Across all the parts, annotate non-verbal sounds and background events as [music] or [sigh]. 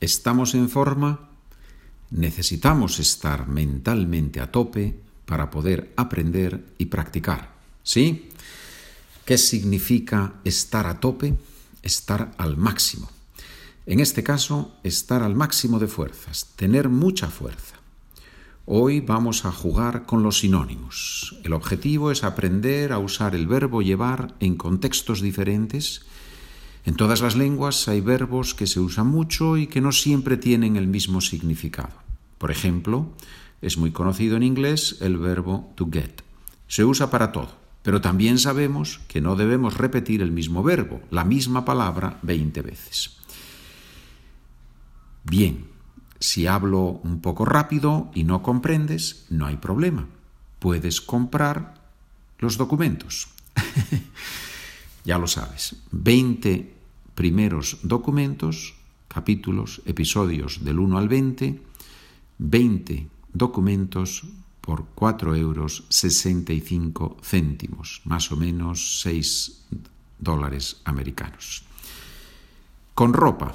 ¿Estamos en forma? Necesitamos estar mentalmente a tope para poder aprender y practicar. ¿Sí? ¿Qué significa estar a tope? Estar al máximo. En este caso, estar al máximo de fuerzas, tener mucha fuerza. Hoy vamos a jugar con los sinónimos. El objetivo es aprender a usar el verbo llevar en contextos diferentes. En todas las lenguas hay verbos que se usan mucho y que no siempre tienen el mismo significado. Por ejemplo, es muy conocido en inglés el verbo to get. Se usa para todo, pero también sabemos que no debemos repetir el mismo verbo, la misma palabra, 20 veces. Bien, si hablo un poco rápido y no comprendes, no hay problema. Puedes comprar los documentos. [laughs] ya lo sabes. 20 primeros documentos, capítulos, episodios del 1 al 20, 20 documentos por 4 euros 65 céntimos, más o menos 6 dólares americanos. Con ropa.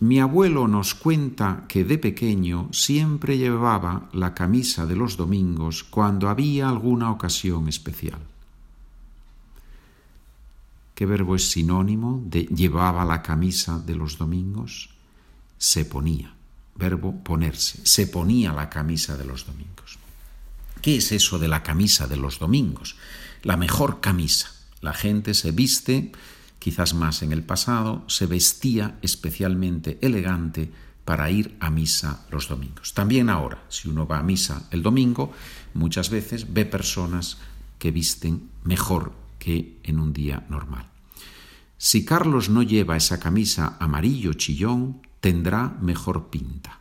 Mi abuelo nos cuenta que de pequeño siempre llevaba la camisa de los domingos cuando había alguna ocasión especial. ¿Qué verbo es sinónimo de llevaba la camisa de los domingos? Se ponía. Verbo ponerse. Se ponía la camisa de los domingos. ¿Qué es eso de la camisa de los domingos? La mejor camisa. La gente se viste quizás más en el pasado, se vestía especialmente elegante para ir a misa los domingos. También ahora, si uno va a misa el domingo, muchas veces ve personas que visten mejor que en un día normal. Si Carlos no lleva esa camisa amarillo chillón, tendrá mejor pinta.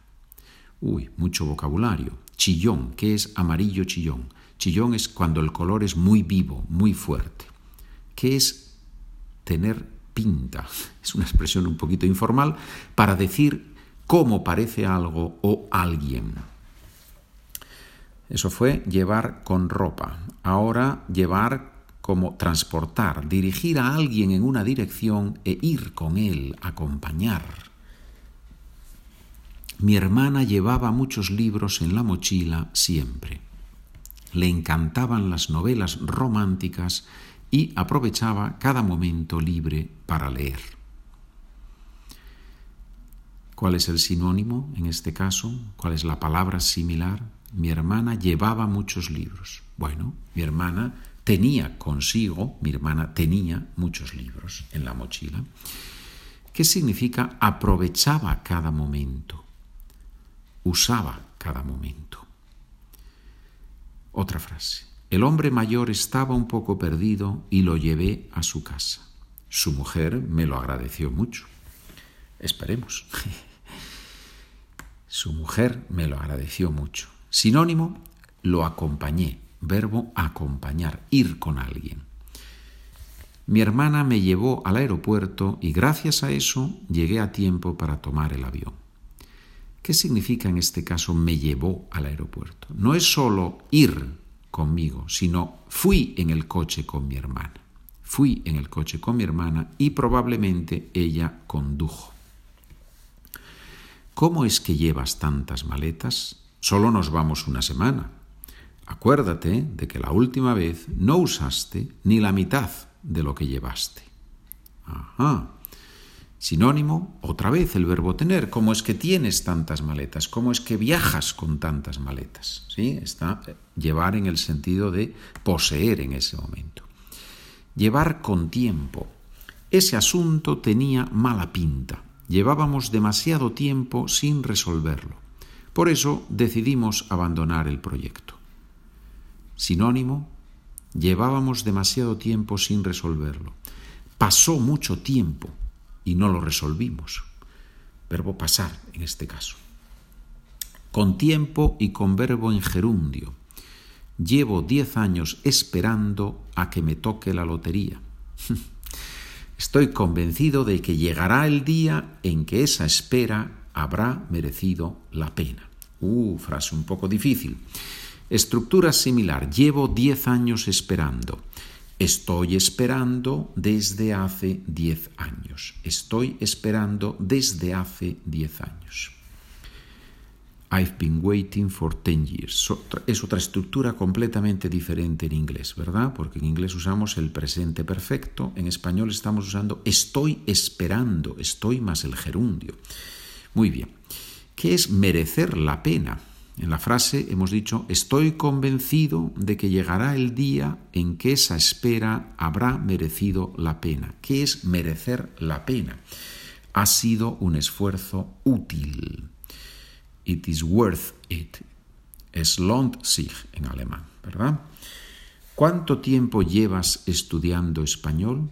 Uy, mucho vocabulario. Chillón, ¿qué es amarillo chillón? Chillón es cuando el color es muy vivo, muy fuerte. ¿Qué es tener pinta, [laughs] es una expresión un poquito informal, para decir cómo parece algo o alguien. Eso fue llevar con ropa. Ahora llevar como transportar, dirigir a alguien en una dirección e ir con él, acompañar. Mi hermana llevaba muchos libros en la mochila siempre. Le encantaban las novelas románticas y aprovechaba cada momento libre para leer. ¿Cuál es el sinónimo en este caso? ¿Cuál es la palabra similar? Mi hermana llevaba muchos libros. Bueno, mi hermana tenía consigo, mi hermana tenía muchos libros en la mochila. ¿Qué significa aprovechaba cada momento? Usaba cada momento. Otra frase. El hombre mayor estaba un poco perdido y lo llevé a su casa. Su mujer me lo agradeció mucho. Esperemos. [laughs] Su mujer me lo agradeció mucho. Sinónimo, lo acompañé. Verbo acompañar, ir con alguien. Mi hermana me llevó al aeropuerto y gracias a eso llegué a tiempo para tomar el avión. ¿Qué significa en este caso me llevó al aeropuerto? No es solo ir conmigo, sino fui en el coche con mi hermana. Fui en el coche con mi hermana y probablemente ella condujo. ¿Cómo es que llevas tantas maletas? Solo nos vamos una semana. Acuérdate de que la última vez no usaste ni la mitad de lo que llevaste. Sinónimo, otra vez el verbo tener. ¿Cómo es que tienes tantas maletas? ¿Cómo es que viajas con tantas maletas? ¿Sí? Está eh, llevar en el sentido de poseer en ese momento. Llevar con tiempo. Ese asunto tenía mala pinta. Llevábamos demasiado tiempo sin resolverlo. Por eso decidimos abandonar el proyecto. Sinónimo, llevábamos demasiado tiempo sin resolverlo. Pasó mucho tiempo y no lo resolvimos. Verbo pasar en este caso. Con tiempo y con verbo en gerundio. Llevo diez años esperando a que me toque la lotería. [laughs] Estoy convencido de que llegará el día en que esa espera habrá merecido la pena. Uh, frase un poco difícil. Estructura similar. Llevo diez años esperando. Estoy esperando desde hace diez años. Estoy esperando desde hace diez años. I've been waiting for ten years. Es otra estructura completamente diferente en inglés, ¿verdad? Porque en inglés usamos el presente perfecto, en español estamos usando estoy esperando, estoy más el gerundio. Muy bien. ¿Qué es merecer la pena? En la frase hemos dicho, estoy convencido de que llegará el día en que esa espera habrá merecido la pena. ¿Qué es merecer la pena? Ha sido un esfuerzo útil. It is worth it. Es lohnt sich en alemán, ¿verdad? ¿Cuánto tiempo llevas estudiando español?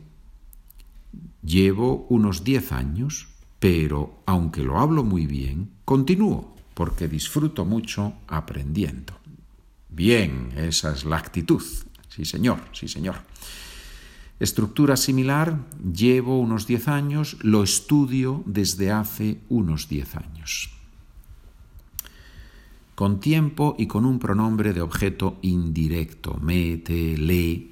Llevo unos diez años, pero aunque lo hablo muy bien, continúo porque disfruto mucho aprendiendo. Bien, esa es la actitud. Sí, señor, sí, señor. Estructura similar, llevo unos diez años, lo estudio desde hace unos diez años con tiempo y con un pronombre de objeto indirecto, me, te, le.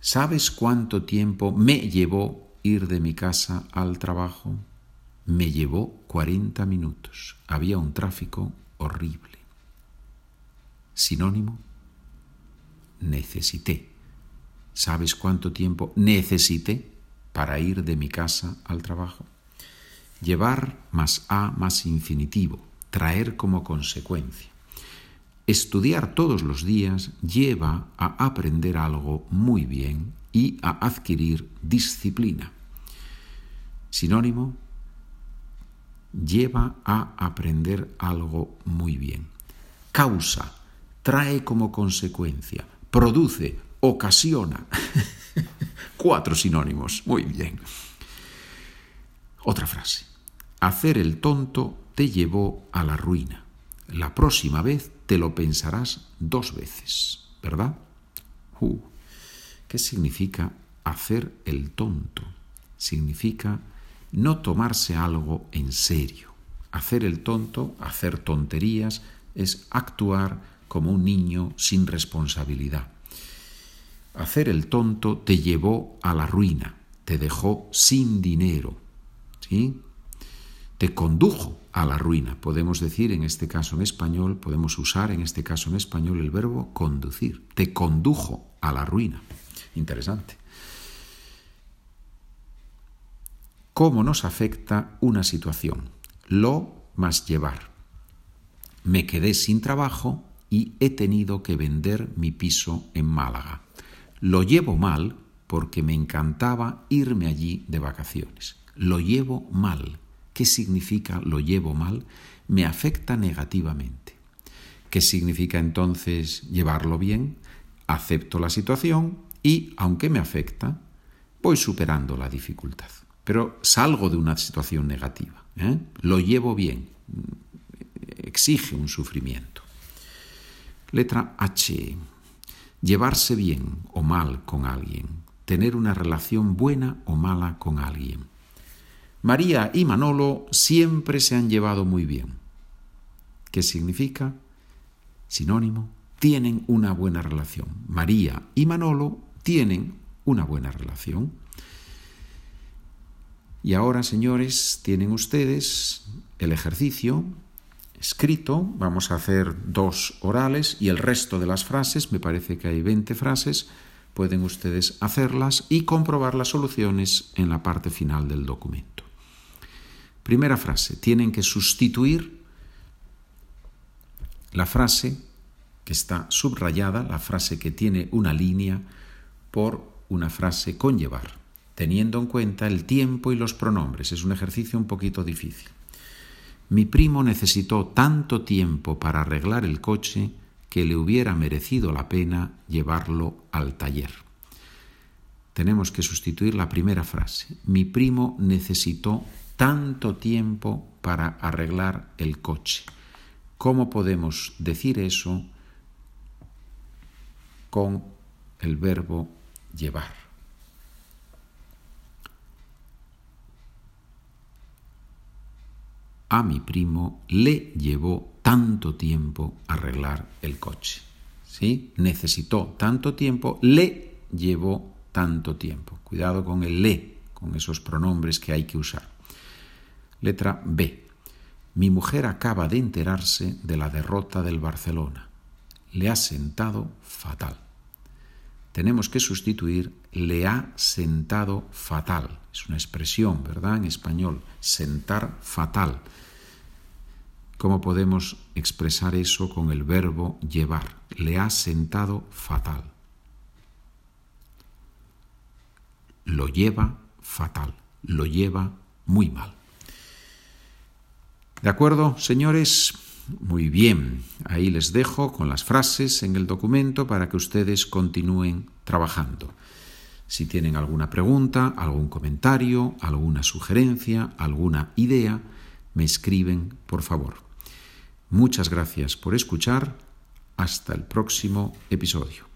¿Sabes cuánto tiempo me llevó ir de mi casa al trabajo? Me llevó 40 minutos. Había un tráfico horrible. Sinónimo, necesité. ¿Sabes cuánto tiempo necesité para ir de mi casa al trabajo? Llevar más a más infinitivo, traer como consecuencia. Estudiar todos los días lleva a aprender algo muy bien y a adquirir disciplina. Sinónimo, lleva a aprender algo muy bien. Causa, trae como consecuencia, produce, ocasiona. [laughs] Cuatro sinónimos, muy bien. Otra frase. Hacer el tonto te llevó a la ruina. La próxima vez te lo pensarás dos veces, ¿verdad? Uh, ¿Qué significa hacer el tonto? Significa no tomarse algo en serio. Hacer el tonto, hacer tonterías, es actuar como un niño sin responsabilidad. Hacer el tonto te llevó a la ruina, te dejó sin dinero, ¿sí? Te condujo a la ruina. Podemos decir en este caso en español, podemos usar en este caso en español el verbo conducir. Te condujo a la ruina. Interesante. ¿Cómo nos afecta una situación? Lo más llevar. Me quedé sin trabajo y he tenido que vender mi piso en Málaga. Lo llevo mal porque me encantaba irme allí de vacaciones. Lo llevo mal ¿Qué significa lo llevo mal? Me afecta negativamente. ¿Qué significa entonces llevarlo bien? Acepto la situación y, aunque me afecta, voy superando la dificultad. Pero salgo de una situación negativa. ¿eh? Lo llevo bien. Exige un sufrimiento. Letra H. Llevarse bien o mal con alguien. Tener una relación buena o mala con alguien. María y Manolo siempre se han llevado muy bien. ¿Qué significa? Sinónimo, tienen una buena relación. María y Manolo tienen una buena relación. Y ahora, señores, tienen ustedes el ejercicio escrito. Vamos a hacer dos orales y el resto de las frases, me parece que hay 20 frases, pueden ustedes hacerlas y comprobar las soluciones en la parte final del documento. Primera frase, tienen que sustituir la frase que está subrayada, la frase que tiene una línea, por una frase con llevar, teniendo en cuenta el tiempo y los pronombres. Es un ejercicio un poquito difícil. Mi primo necesitó tanto tiempo para arreglar el coche que le hubiera merecido la pena llevarlo al taller. Tenemos que sustituir la primera frase. Mi primo necesitó tanto tiempo para arreglar el coche. ¿Cómo podemos decir eso con el verbo llevar? A mi primo le llevó tanto tiempo arreglar el coche. ¿Sí? Necesitó tanto tiempo, le llevó tanto tiempo. Cuidado con el le, con esos pronombres que hay que usar. Letra B. Mi mujer acaba de enterarse de la derrota del Barcelona. Le ha sentado fatal. Tenemos que sustituir le ha sentado fatal. Es una expresión, ¿verdad? En español, sentar fatal. ¿Cómo podemos expresar eso con el verbo llevar? Le ha sentado fatal. Lo lleva fatal. Lo lleva muy mal. ¿De acuerdo, señores? Muy bien. Ahí les dejo con las frases en el documento para que ustedes continúen trabajando. Si tienen alguna pregunta, algún comentario, alguna sugerencia, alguna idea, me escriben, por favor. Muchas gracias por escuchar. Hasta el próximo episodio.